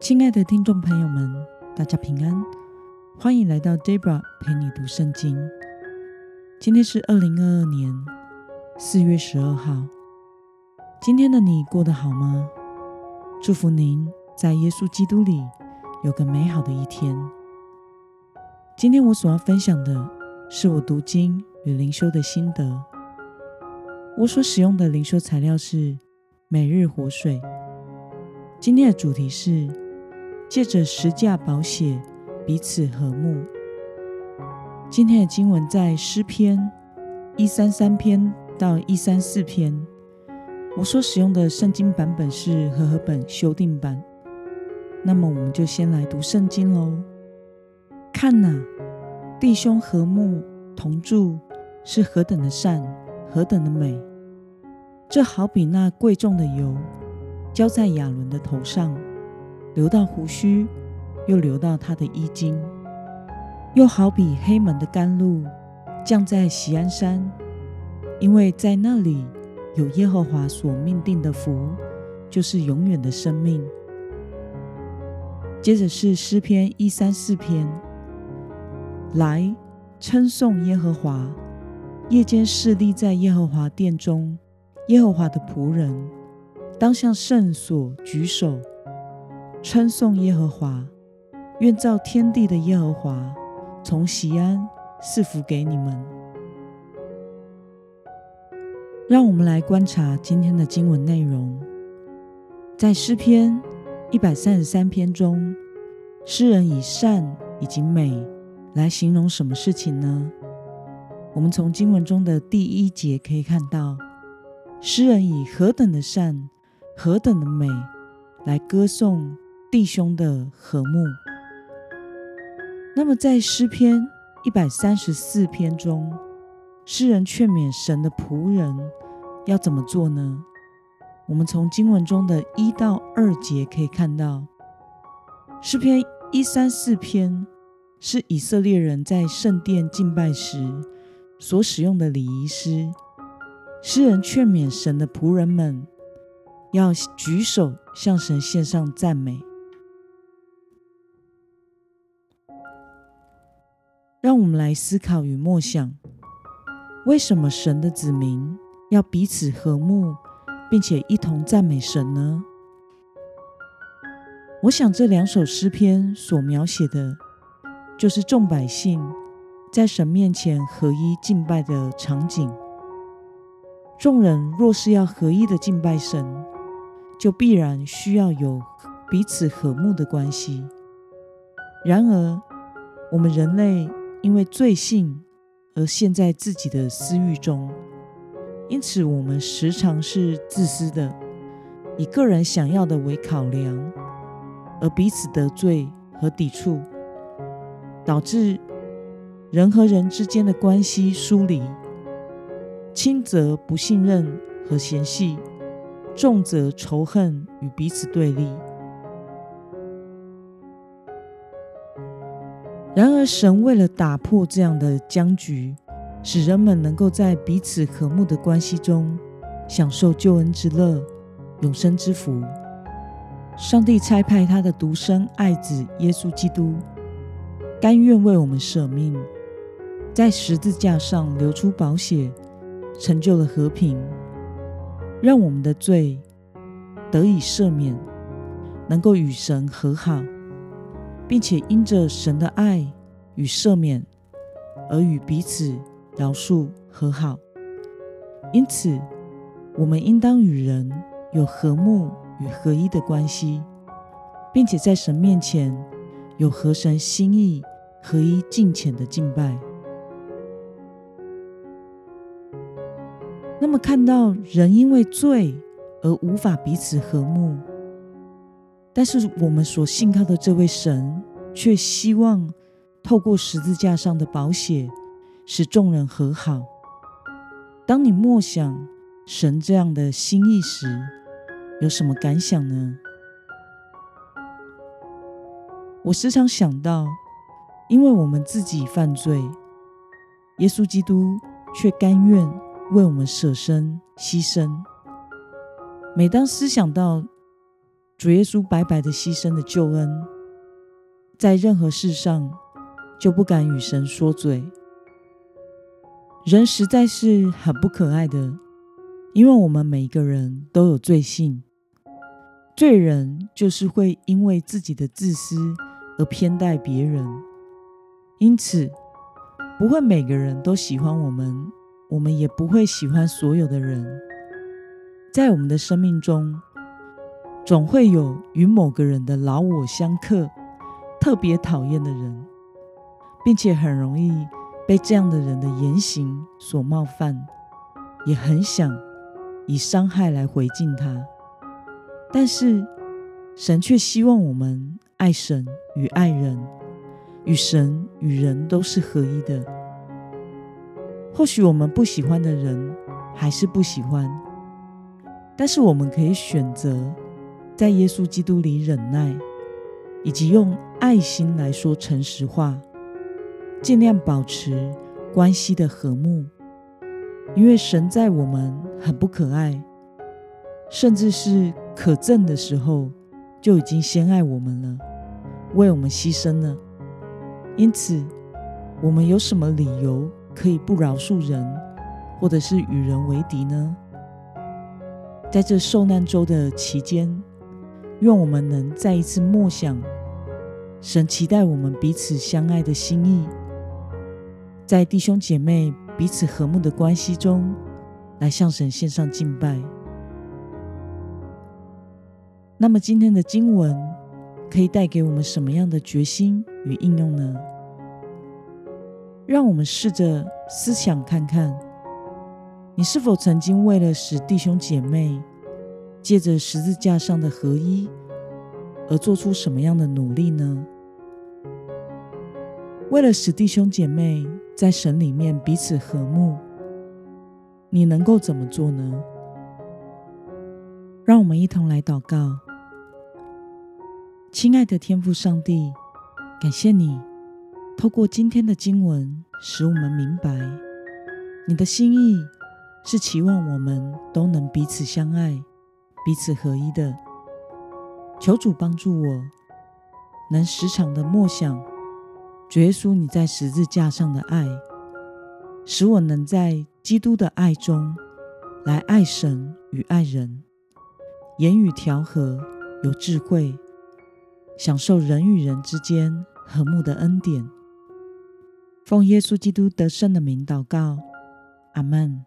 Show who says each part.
Speaker 1: 亲爱的听众朋友们，大家平安，欢迎来到 Debra 陪你读圣经。今天是二零二二年四月十二号。今天的你过得好吗？祝福您在耶稣基督里有个美好的一天。今天我所要分享的是我读经与灵修的心得。我所使用的灵修材料是每日活水。今天的主题是借着十架宝血彼此和睦。今天的经文在诗篇一三三篇到一三四篇。我所使用的圣经版本是和合本修订版。那么，我们就先来读圣经喽。看哪，弟兄和睦同住，是何等的善，何等的美！这好比那贵重的油。浇在亚伦的头上，流到胡须，又流到他的衣襟，又好比黑门的甘露降在锡安山，因为在那里有耶和华所命定的福，就是永远的生命。接着是诗篇一三四篇，来称颂耶和华，夜间侍立在耶和华殿中，耶和华的仆人。当向圣所举手，称颂耶和华。愿造天地的耶和华从西安赐福给你们。让我们来观察今天的经文内容。在诗篇一百三十三篇中，诗人以善以及美来形容什么事情呢？我们从经文中的第一节可以看到，诗人以何等的善。何等的美，来歌颂弟兄的和睦。那么，在诗篇一百三十四篇中，诗人劝勉神的仆人要怎么做呢？我们从经文中的一到二节可以看到，诗篇一三四篇是以色列人在圣殿敬拜时所使用的礼仪诗。诗人劝勉神的仆人们。要举手向神献上赞美，让我们来思考与默想：为什么神的子民要彼此和睦，并且一同赞美神呢？我想这两首诗篇所描写的，就是众百姓在神面前合一敬拜的场景。众人若是要合一的敬拜神，就必然需要有彼此和睦的关系。然而，我们人类因为罪性而陷在自己的私欲中，因此我们时常是自私的，以个人想要的为考量，而彼此得罪和抵触，导致人和人之间的关系疏离，轻则不信任和嫌隙。重则仇恨与彼此对立。然而，神为了打破这样的僵局，使人们能够在彼此和睦的关系中享受救恩之乐、永生之福，上帝差派他的独生爱子耶稣基督，甘愿为我们舍命，在十字架上流出宝血，成就了和平。让我们的罪得以赦免，能够与神和好，并且因着神的爱与赦免而与彼此饶恕和好。因此，我们应当与人有和睦与合一的关系，并且在神面前有合神心意、合一敬虔的敬拜。那么，看到人因为罪而无法彼此和睦，但是我们所信靠的这位神却希望透过十字架上的宝血使众人和好。当你默想神这样的心意时，有什么感想呢？我时常想到，因为我们自己犯罪，耶稣基督却甘愿。为我们舍身牺牲。每当思想到主耶稣白白的牺牲的救恩，在任何事上就不敢与神说嘴。人实在是很不可爱的，因为我们每一个人都有罪性。罪人就是会因为自己的自私而偏待别人，因此不会每个人都喜欢我们，我们也不会喜欢所有的人。在我们的生命中，总会有与某个人的老我相克、特别讨厌的人，并且很容易被这样的人的言行所冒犯，也很想以伤害来回敬他。但是，神却希望我们爱神与爱人，与神与人都是合一的。或许我们不喜欢的人还是不喜欢，但是我们可以选择在耶稣基督里忍耐，以及用爱心来说诚实话，尽量保持关系的和睦。因为神在我们很不可爱，甚至是。可憎的时候，就已经先爱我们了，为我们牺牲了。因此，我们有什么理由可以不饶恕人，或者是与人为敌呢？在这受难周的期间，愿我们能再一次默想神期待我们彼此相爱的心意，在弟兄姐妹彼此和睦的关系中，来向神献上敬拜。那么今天的经文可以带给我们什么样的决心与应用呢？让我们试着思想看看，你是否曾经为了使弟兄姐妹借着十字架上的合一而做出什么样的努力呢？为了使弟兄姐妹在神里面彼此和睦，你能够怎么做呢？让我们一同来祷告。亲爱的天父上帝，感谢你透过今天的经文，使我们明白你的心意是期望我们都能彼此相爱、彼此合一的。求主帮助我，能时常的默想主耶稣你在十字架上的爱，使我能在基督的爱中来爱神与爱人，言语调和，有智慧。享受人与人之间和睦的恩典，奉耶稣基督得胜的名祷告，阿门。